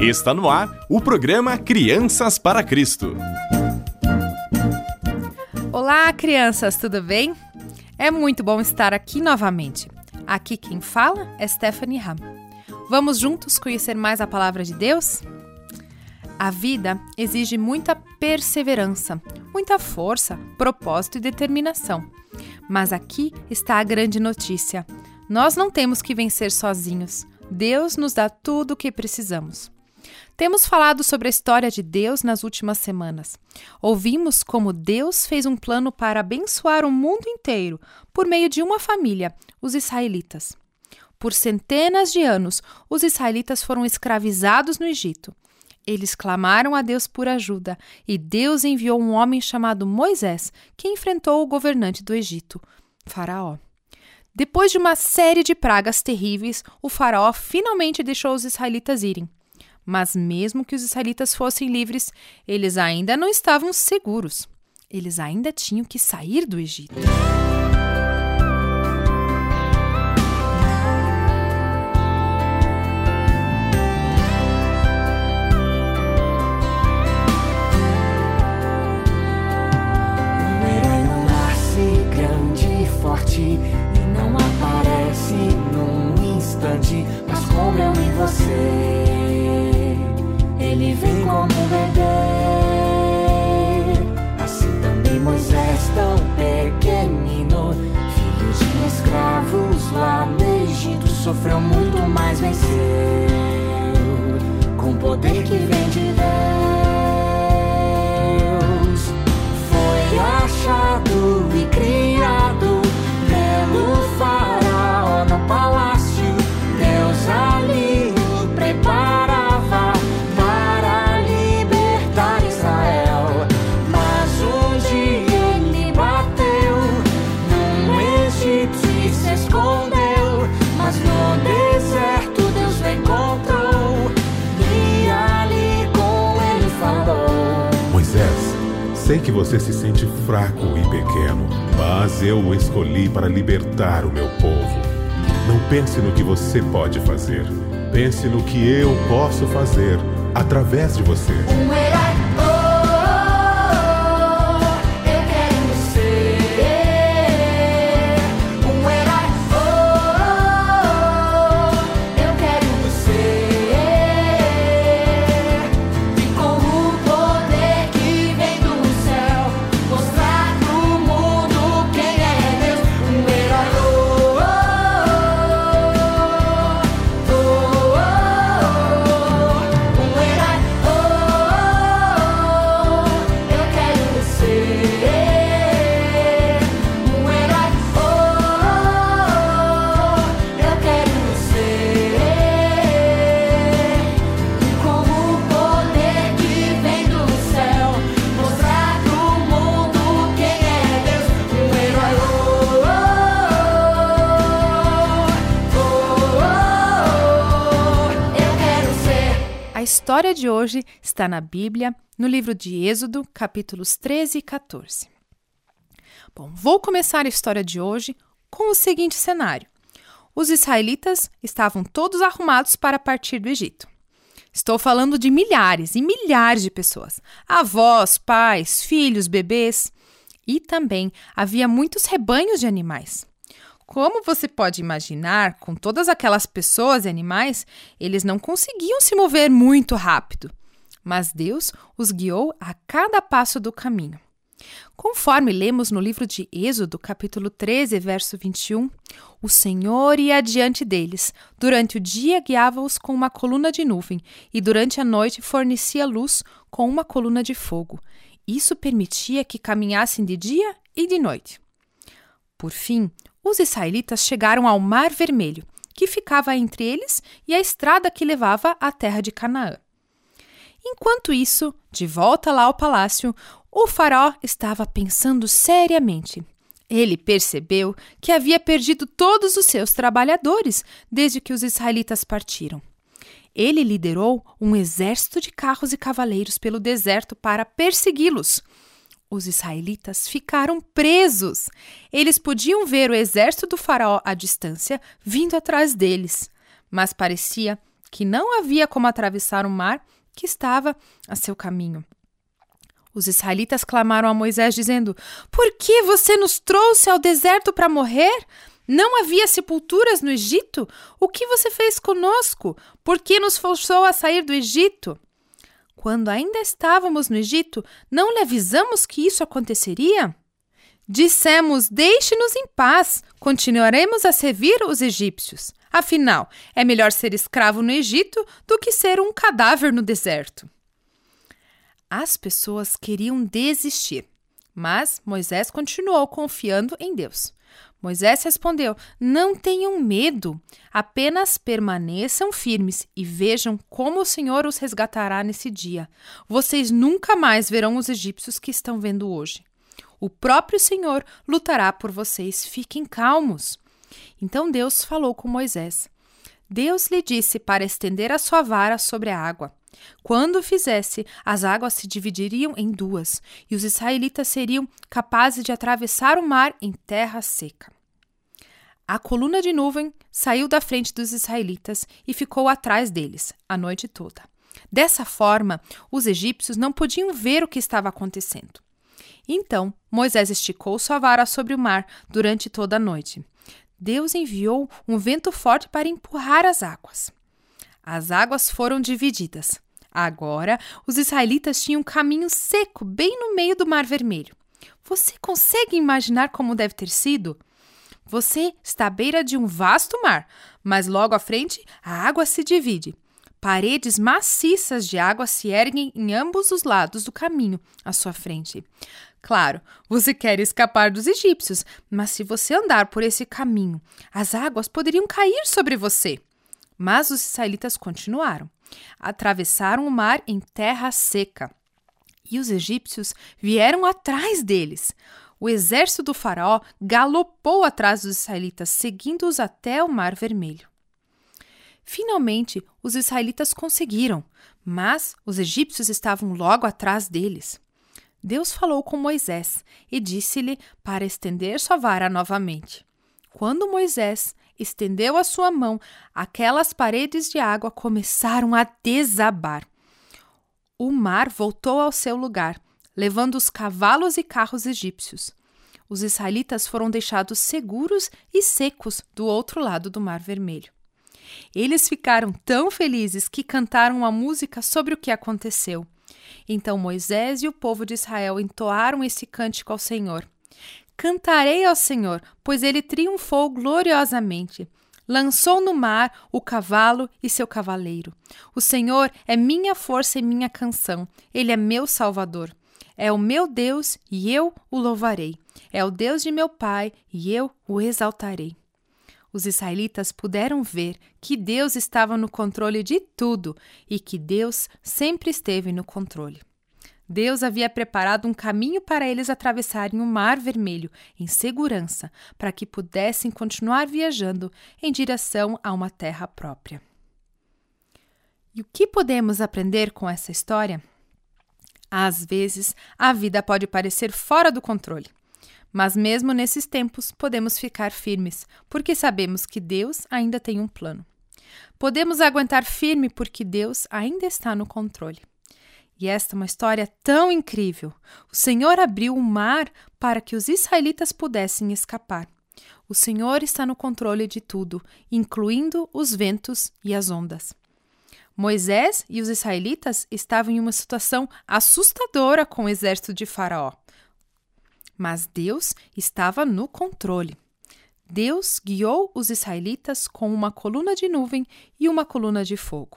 Está no ar o programa Crianças para Cristo. Olá, crianças, tudo bem? É muito bom estar aqui novamente. Aqui quem fala é Stephanie Ham. Vamos juntos conhecer mais a palavra de Deus? A vida exige muita perseverança, muita força, propósito e determinação. Mas aqui está a grande notícia: nós não temos que vencer sozinhos. Deus nos dá tudo o que precisamos. Temos falado sobre a história de Deus nas últimas semanas. Ouvimos como Deus fez um plano para abençoar o mundo inteiro por meio de uma família, os israelitas. Por centenas de anos, os israelitas foram escravizados no Egito. Eles clamaram a Deus por ajuda e Deus enviou um homem chamado Moisés, que enfrentou o governante do Egito, Faraó. Depois de uma série de pragas terríveis, o Faraó finalmente deixou os israelitas irem. Mas, mesmo que os israelitas fossem livres, eles ainda não estavam seguros. Eles ainda tinham que sair do Egito. Com poder que você se sente fraco e pequeno, mas eu o escolhi para libertar o meu povo. Não pense no que você pode fazer, pense no que eu posso fazer através de você. Um herói. História de hoje está na Bíblia, no livro de Êxodo, capítulos 13 e 14. Bom, vou começar a história de hoje com o seguinte cenário: os israelitas estavam todos arrumados para partir do Egito. Estou falando de milhares e milhares de pessoas: avós, pais, filhos, bebês. E também havia muitos rebanhos de animais. Como você pode imaginar, com todas aquelas pessoas e animais, eles não conseguiam se mover muito rápido. Mas Deus os guiou a cada passo do caminho. Conforme lemos no livro de Êxodo, capítulo 13, verso 21, o Senhor ia adiante deles. Durante o dia guiava-os com uma coluna de nuvem, e durante a noite fornecia luz com uma coluna de fogo. Isso permitia que caminhassem de dia e de noite. Por fim, os israelitas chegaram ao Mar Vermelho, que ficava entre eles e a estrada que levava à terra de Canaã. Enquanto isso, de volta lá ao palácio, o faraó estava pensando seriamente. Ele percebeu que havia perdido todos os seus trabalhadores desde que os israelitas partiram. Ele liderou um exército de carros e cavaleiros pelo deserto para persegui-los. Os israelitas ficaram presos. Eles podiam ver o exército do Faraó à distância vindo atrás deles, mas parecia que não havia como atravessar o mar que estava a seu caminho. Os israelitas clamaram a Moisés, dizendo: Por que você nos trouxe ao deserto para morrer? Não havia sepulturas no Egito? O que você fez conosco? Por que nos forçou a sair do Egito? Quando ainda estávamos no Egito, não lhe avisamos que isso aconteceria? Dissemos: Deixe-nos em paz, continuaremos a servir os egípcios. Afinal, é melhor ser escravo no Egito do que ser um cadáver no deserto. As pessoas queriam desistir, mas Moisés continuou confiando em Deus. Moisés respondeu: Não tenham medo, apenas permaneçam firmes e vejam como o Senhor os resgatará nesse dia. Vocês nunca mais verão os egípcios que estão vendo hoje. O próprio Senhor lutará por vocês, fiquem calmos. Então Deus falou com Moisés. Deus lhe disse para estender a sua vara sobre a água. Quando fizesse, as águas se dividiriam em duas, e os israelitas seriam capazes de atravessar o mar em terra seca. A coluna de nuvem saiu da frente dos israelitas e ficou atrás deles a noite toda. Dessa forma, os egípcios não podiam ver o que estava acontecendo. Então Moisés esticou sua vara sobre o mar durante toda a noite. Deus enviou um vento forte para empurrar as águas. As águas foram divididas. Agora, os israelitas tinham um caminho seco bem no meio do Mar Vermelho. Você consegue imaginar como deve ter sido? Você está à beira de um vasto mar, mas logo à frente a água se divide. Paredes maciças de água se erguem em ambos os lados do caminho à sua frente. Claro, você quer escapar dos egípcios, mas se você andar por esse caminho, as águas poderiam cair sobre você. Mas os israelitas continuaram. Atravessaram o mar em terra seca. E os egípcios vieram atrás deles. O exército do Faraó galopou atrás dos israelitas, seguindo-os até o Mar Vermelho. Finalmente, os israelitas conseguiram, mas os egípcios estavam logo atrás deles. Deus falou com Moisés e disse-lhe para estender sua vara novamente. Quando Moisés estendeu a sua mão, aquelas paredes de água começaram a desabar. O mar voltou ao seu lugar, levando os cavalos e carros egípcios. Os israelitas foram deixados seguros e secos do outro lado do Mar Vermelho. Eles ficaram tão felizes que cantaram uma música sobre o que aconteceu. Então Moisés e o povo de Israel entoaram esse cântico ao Senhor. Cantarei ao Senhor, pois ele triunfou gloriosamente. Lançou no mar o cavalo e seu cavaleiro. O Senhor é minha força e minha canção. Ele é meu Salvador. É o meu Deus e eu o louvarei. É o Deus de meu pai e eu o exaltarei. Os israelitas puderam ver que Deus estava no controle de tudo e que Deus sempre esteve no controle. Deus havia preparado um caminho para eles atravessarem o Mar Vermelho em segurança, para que pudessem continuar viajando em direção a uma terra própria. E o que podemos aprender com essa história? Às vezes, a vida pode parecer fora do controle. Mas mesmo nesses tempos, podemos ficar firmes, porque sabemos que Deus ainda tem um plano. Podemos aguentar firme porque Deus ainda está no controle. E esta é uma história tão incrível. O Senhor abriu o mar para que os israelitas pudessem escapar. O Senhor está no controle de tudo, incluindo os ventos e as ondas. Moisés e os israelitas estavam em uma situação assustadora com o exército de Faraó. Mas Deus estava no controle. Deus guiou os israelitas com uma coluna de nuvem e uma coluna de fogo.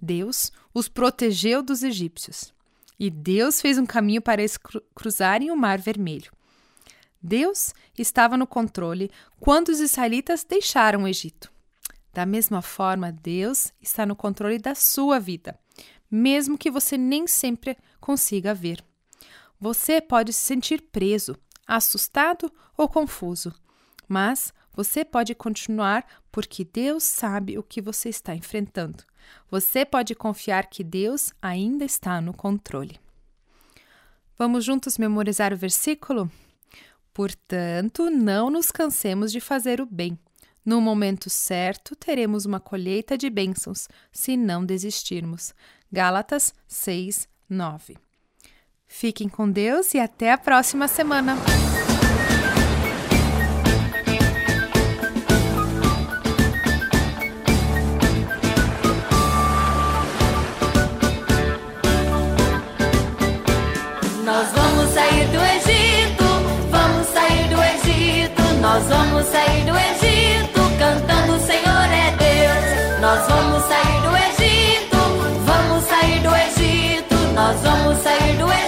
Deus os protegeu dos egípcios. E Deus fez um caminho para eles cruzarem o Mar Vermelho. Deus estava no controle quando os israelitas deixaram o Egito. Da mesma forma, Deus está no controle da sua vida, mesmo que você nem sempre consiga ver. Você pode se sentir preso, assustado ou confuso, mas você pode continuar porque Deus sabe o que você está enfrentando. Você pode confiar que Deus ainda está no controle. Vamos juntos memorizar o versículo? Portanto, não nos cansemos de fazer o bem. No momento certo, teremos uma colheita de bênçãos, se não desistirmos. Gálatas 6, 9. Fiquem com Deus e até a próxima semana! I will do it.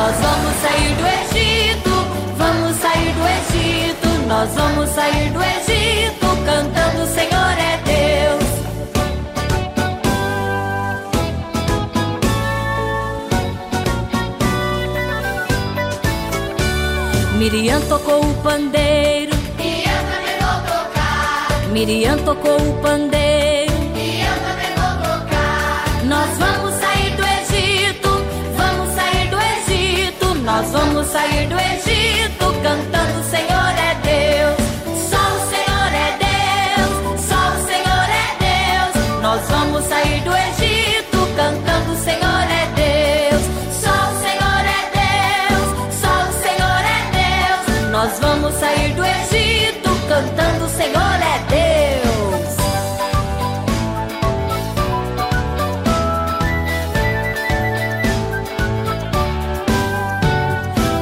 Nós vamos sair do Egito, vamos sair do Egito, nós vamos sair do Egito, cantando o Senhor é Deus. Miriam tocou o pandeiro. Miriam tocou o pandeiro. Senhor é Deus.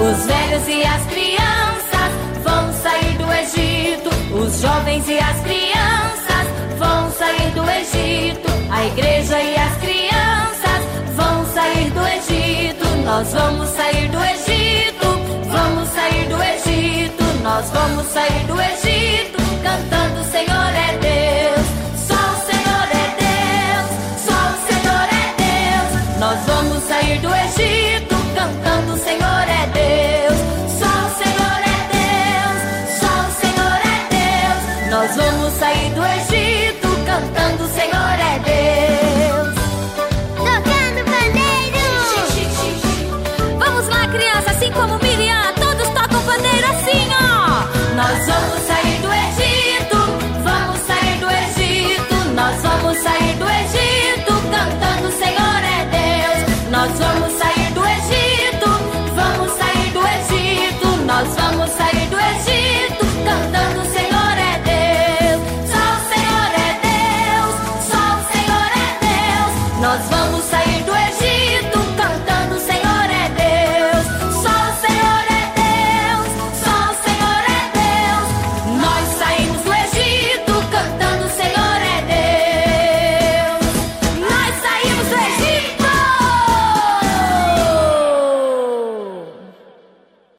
Os velhos e as crianças vão sair do Egito. Os jovens e as crianças vão sair do Egito. A igreja e as crianças vão sair do Egito. Nós vamos sair do Egito. Vamos sair do Egito. Nós vamos sair do Egito